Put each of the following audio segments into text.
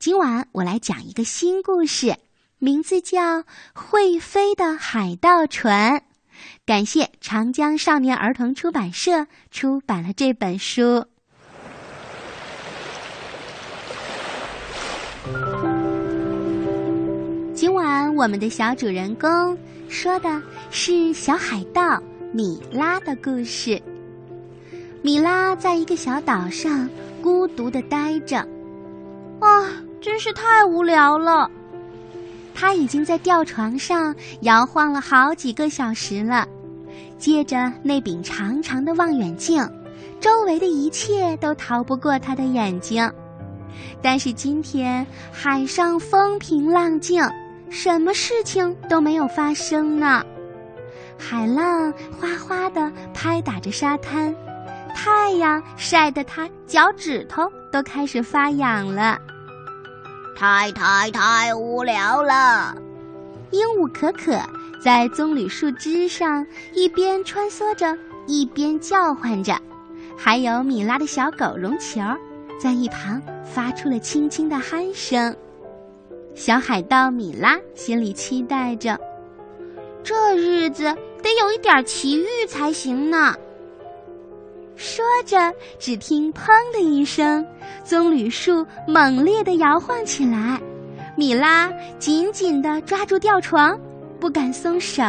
今晚我来讲一个新故事，名字叫《会飞的海盗船》。感谢长江少年儿童出版社出版了这本书。今晚我们的小主人公说的是小海盗米拉的故事。米拉在一个小岛上孤独的待着，啊。真是太无聊了，他已经在吊床上摇晃了好几个小时了，借着那柄长长的望远镜，周围的一切都逃不过他的眼睛。但是今天海上风平浪静，什么事情都没有发生呢。海浪哗哗地拍打着沙滩，太阳晒得他脚趾头都开始发痒了。太太太无聊了！鹦鹉可可在棕榈树枝上一边穿梭着，一边叫唤着。还有米拉的小狗绒球在一旁发出了轻轻的鼾声。小海盗米拉心里期待着，这日子得有一点奇遇才行呢。说着，只听“砰”的一声，棕榈树猛烈地摇晃起来。米拉紧紧地抓住吊床，不敢松手。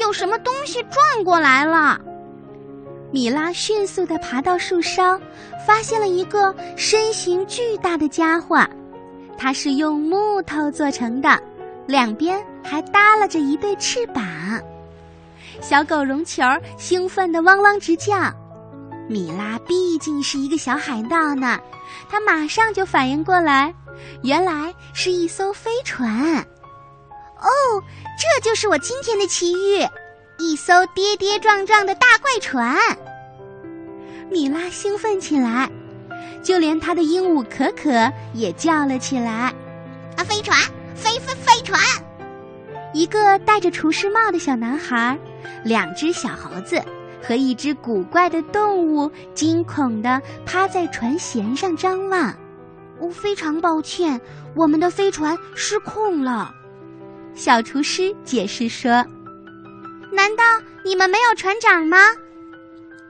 有什么东西转过来了？米拉迅速地爬到树梢，发现了一个身形巨大的家伙。它是用木头做成的，两边还耷拉着一对翅膀。小狗绒球兴奋的汪汪直叫，米拉毕竟是一个小海盗呢，他马上就反应过来，原来是一艘飞船。哦，这就是我今天的奇遇，一艘跌跌撞撞的大怪船。米拉兴奋起来，就连他的鹦鹉可可也叫了起来：“啊，飞船，飞飞飞船！”一个戴着厨师帽的小男孩。两只小猴子和一只古怪的动物惊恐地趴在船舷上张望。我非常抱歉，我们的飞船失控了。小厨师解释说：“难道你们没有船长吗？”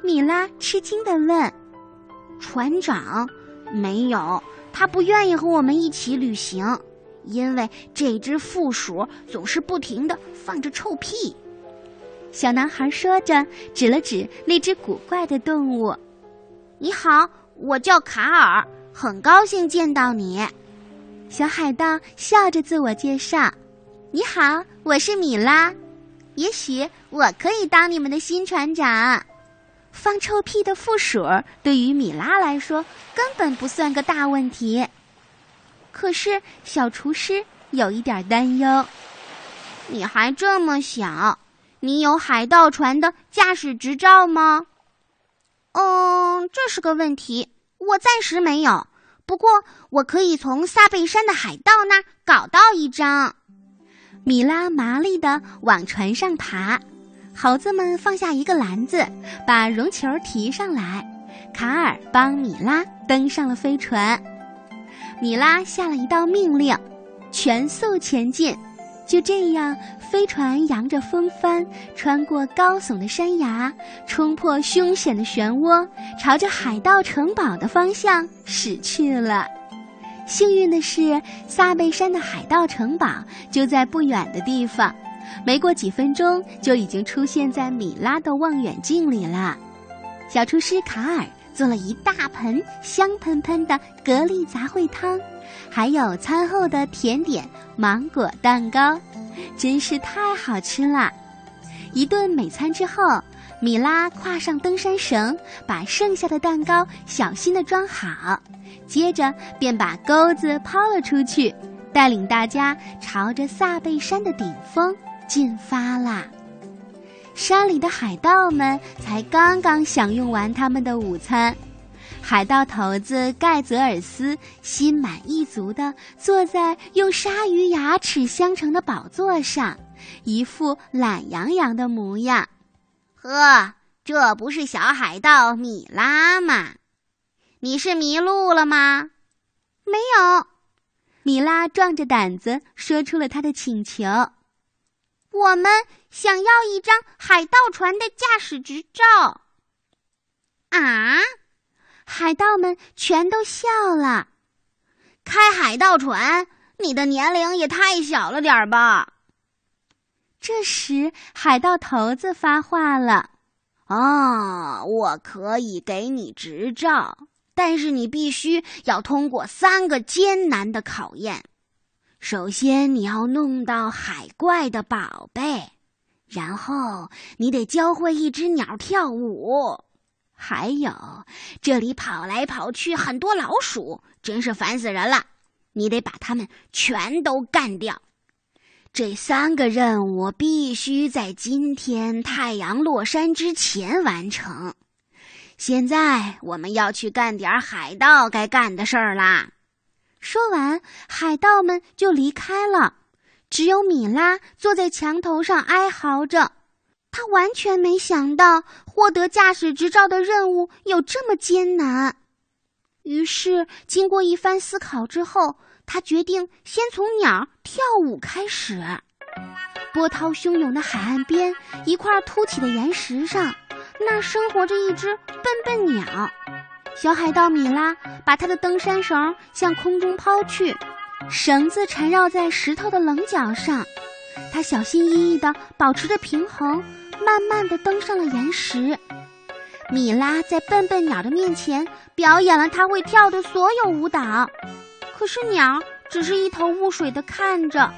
米拉吃惊地问。“船长没有，他不愿意和我们一起旅行，因为这只负鼠总是不停地放着臭屁。”小男孩说着，指了指那只古怪的动物。“你好，我叫卡尔，很高兴见到你。”小海盗笑着自我介绍。“你好，我是米拉，也许我可以当你们的新船长。”放臭屁的负鼠对于米拉来说根本不算个大问题，可是小厨师有一点担忧：“你还这么小。”你有海盗船的驾驶执照吗？嗯，这是个问题，我暂时没有。不过我可以从萨贝山的海盗那儿搞到一张。米拉麻利地往船上爬，猴子们放下一个篮子，把绒球提上来。卡尔帮米拉登上了飞船。米拉下了一道命令：全速前进。就这样，飞船扬着风帆，穿过高耸的山崖，冲破凶险的漩涡，朝着海盗城堡的方向驶去了。幸运的是，萨贝山的海盗城堡就在不远的地方，没过几分钟，就已经出现在米拉的望远镜里了。小厨师卡尔做了一大盆香喷喷的蛤蜊杂烩汤。还有餐后的甜点芒果蛋糕，真是太好吃了！一顿美餐之后，米拉跨上登山绳，把剩下的蛋糕小心地装好，接着便把钩子抛了出去，带领大家朝着萨贝山的顶峰进发啦。山里的海盗们才刚刚享用完他们的午餐。海盗头子盖泽尔斯心满意足地坐在用鲨鱼牙齿镶成的宝座上，一副懒洋洋的模样。呵，这不是小海盗米拉吗？你是迷路了吗？没有。米拉壮着胆子说出了他的请求：“我们想要一张海盗船的驾驶执照。”啊！海盗们全都笑了。开海盗船，你的年龄也太小了点儿吧？这时，海盗头子发话了：“哦，我可以给你执照。”但是你必须要通过三个艰难的考验。首先，你要弄到海怪的宝贝，然后你得教会一只鸟跳舞，还有这里跑来跑去很多老鼠，真是烦死人了。你得把它们全都干掉。这三个任务必须在今天太阳落山之前完成。现在我们要去干点海盗该干的事儿啦。说完，海盗们就离开了。只有米拉坐在墙头上哀嚎着，他完全没想到获得驾驶执照的任务有这么艰难。于是，经过一番思考之后，他决定先从鸟跳舞开始。波涛汹涌的海岸边，一块凸起的岩石上。那儿生活着一只笨笨鸟，小海盗米拉把他的登山绳向空中抛去，绳子缠绕在石头的棱角上，他小心翼翼地保持着平衡，慢慢地登上了岩石。米拉在笨笨鸟的面前表演了他会跳的所有舞蹈，可是鸟只是一头雾水地看着。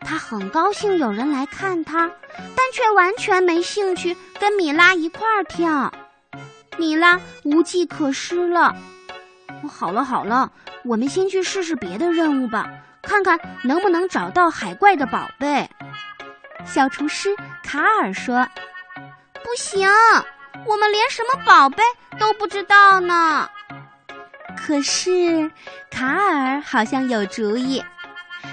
他很高兴有人来看他，但却完全没兴趣跟米拉一块儿跳。米拉无计可施了。好了好了，我们先去试试别的任务吧，看看能不能找到海怪的宝贝。小厨师卡尔说：“不行，我们连什么宝贝都不知道呢。”可是卡尔好像有主意。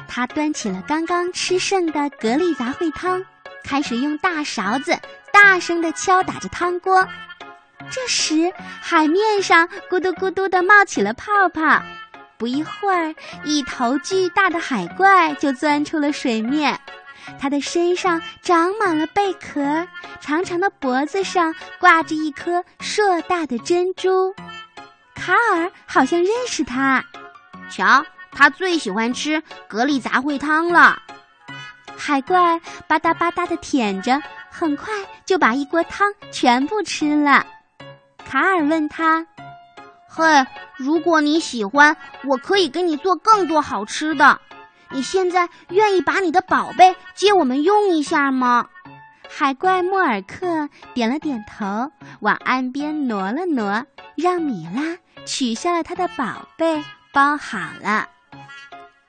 他端起了刚刚吃剩的蛤蜊杂烩汤，开始用大勺子大声地敲打着汤锅。这时，海面上咕嘟咕嘟地冒起了泡泡。不一会儿，一头巨大的海怪就钻出了水面。它的身上长满了贝壳，长长的脖子上挂着一颗硕大的珍珠。卡尔好像认识它，瞧。他最喜欢吃蛤蜊杂烩汤了。海怪吧嗒吧嗒的舔着，很快就把一锅汤全部吃了。卡尔问他：“嘿，如果你喜欢，我可以给你做更多好吃的。你现在愿意把你的宝贝借我们用一下吗？”海怪莫尔克点了点头，往岸边挪了挪，让米拉取下了他的宝贝，包好了。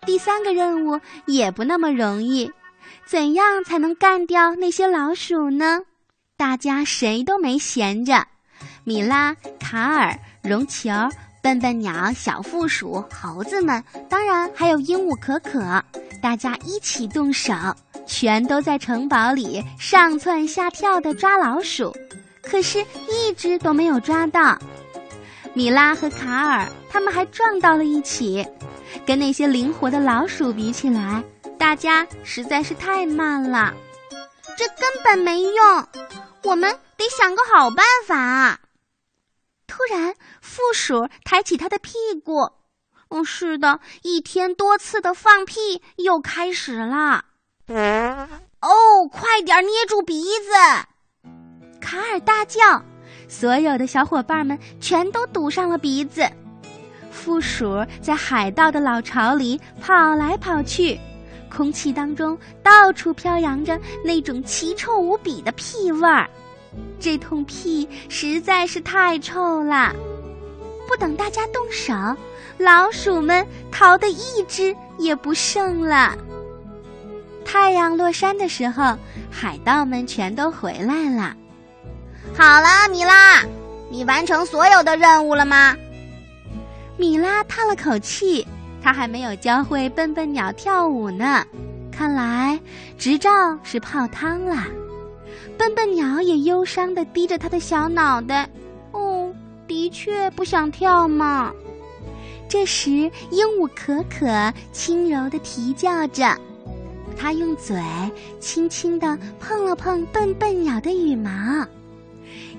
第三个任务也不那么容易，怎样才能干掉那些老鼠呢？大家谁都没闲着，米拉、卡尔、绒球、笨笨鸟、小负鼠、猴子们，当然还有鹦鹉可可，大家一起动手，全都在城堡里上蹿下跳的抓老鼠，可是一只都没有抓到。米拉和卡尔他们还撞到了一起。跟那些灵活的老鼠比起来，大家实在是太慢了，这根本没用。我们得想个好办法。突然，负鼠抬起他的屁股。哦，是的，一天多次的放屁又开始了。哦，快点捏住鼻子！卡尔大叫，所有的小伙伴们全都堵上了鼻子。负鼠在海盗的老巢里跑来跑去，空气当中到处飘扬着那种奇臭无比的屁味儿。这通屁实在是太臭了。不等大家动手，老鼠们逃得一只也不剩了。太阳落山的时候，海盗们全都回来了。好了，米拉，你完成所有的任务了吗？米拉叹了口气，他还没有教会笨笨鸟跳舞呢。看来执照是泡汤了。笨笨鸟也忧伤地低着他的小脑袋。哦，的确不想跳嘛。这时，鹦鹉可可轻柔地啼叫着，它用嘴轻轻地碰了碰笨笨鸟的羽毛。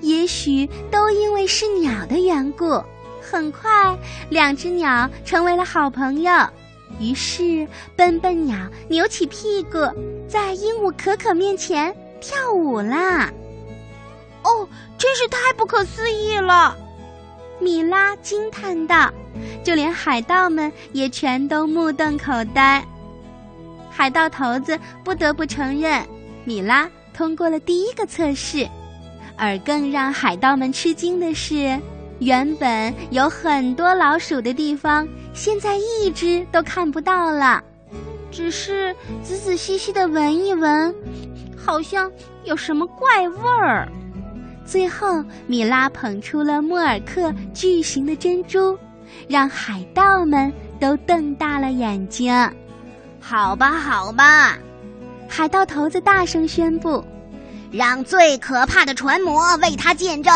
也许都因为是鸟的缘故，很快两只鸟成为了好朋友。于是，笨笨鸟扭起屁股，在鹦鹉可可面前跳舞啦。哦，真是太不可思议了！米拉惊叹道，就连海盗们也全都目瞪口呆。海盗头子不得不承认，米拉通过了第一个测试。而更让海盗们吃惊的是，原本有很多老鼠的地方，现在一只都看不到了。只是仔仔细细的闻一闻，好像有什么怪味儿。最后，米拉捧出了莫尔克巨型的珍珠，让海盗们都瞪大了眼睛。好吧，好吧，海盗头子大声宣布。让最可怕的船魔为他见证，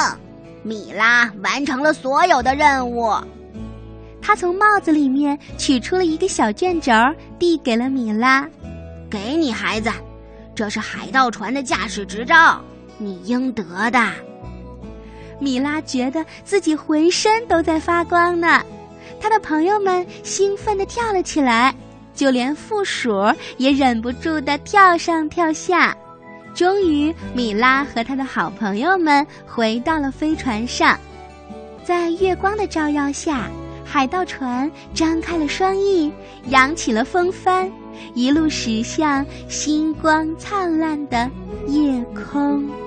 米拉完成了所有的任务。他从帽子里面取出了一个小卷轴，递给了米拉：“给你，孩子，这是海盗船的驾驶执照，你应得的。”米拉觉得自己浑身都在发光呢，他的朋友们兴奋地跳了起来，就连负鼠也忍不住地跳上跳下。终于，米拉和他的好朋友们回到了飞船上，在月光的照耀下，海盗船张开了双翼，扬起了风帆，一路驶向星光灿烂的夜空。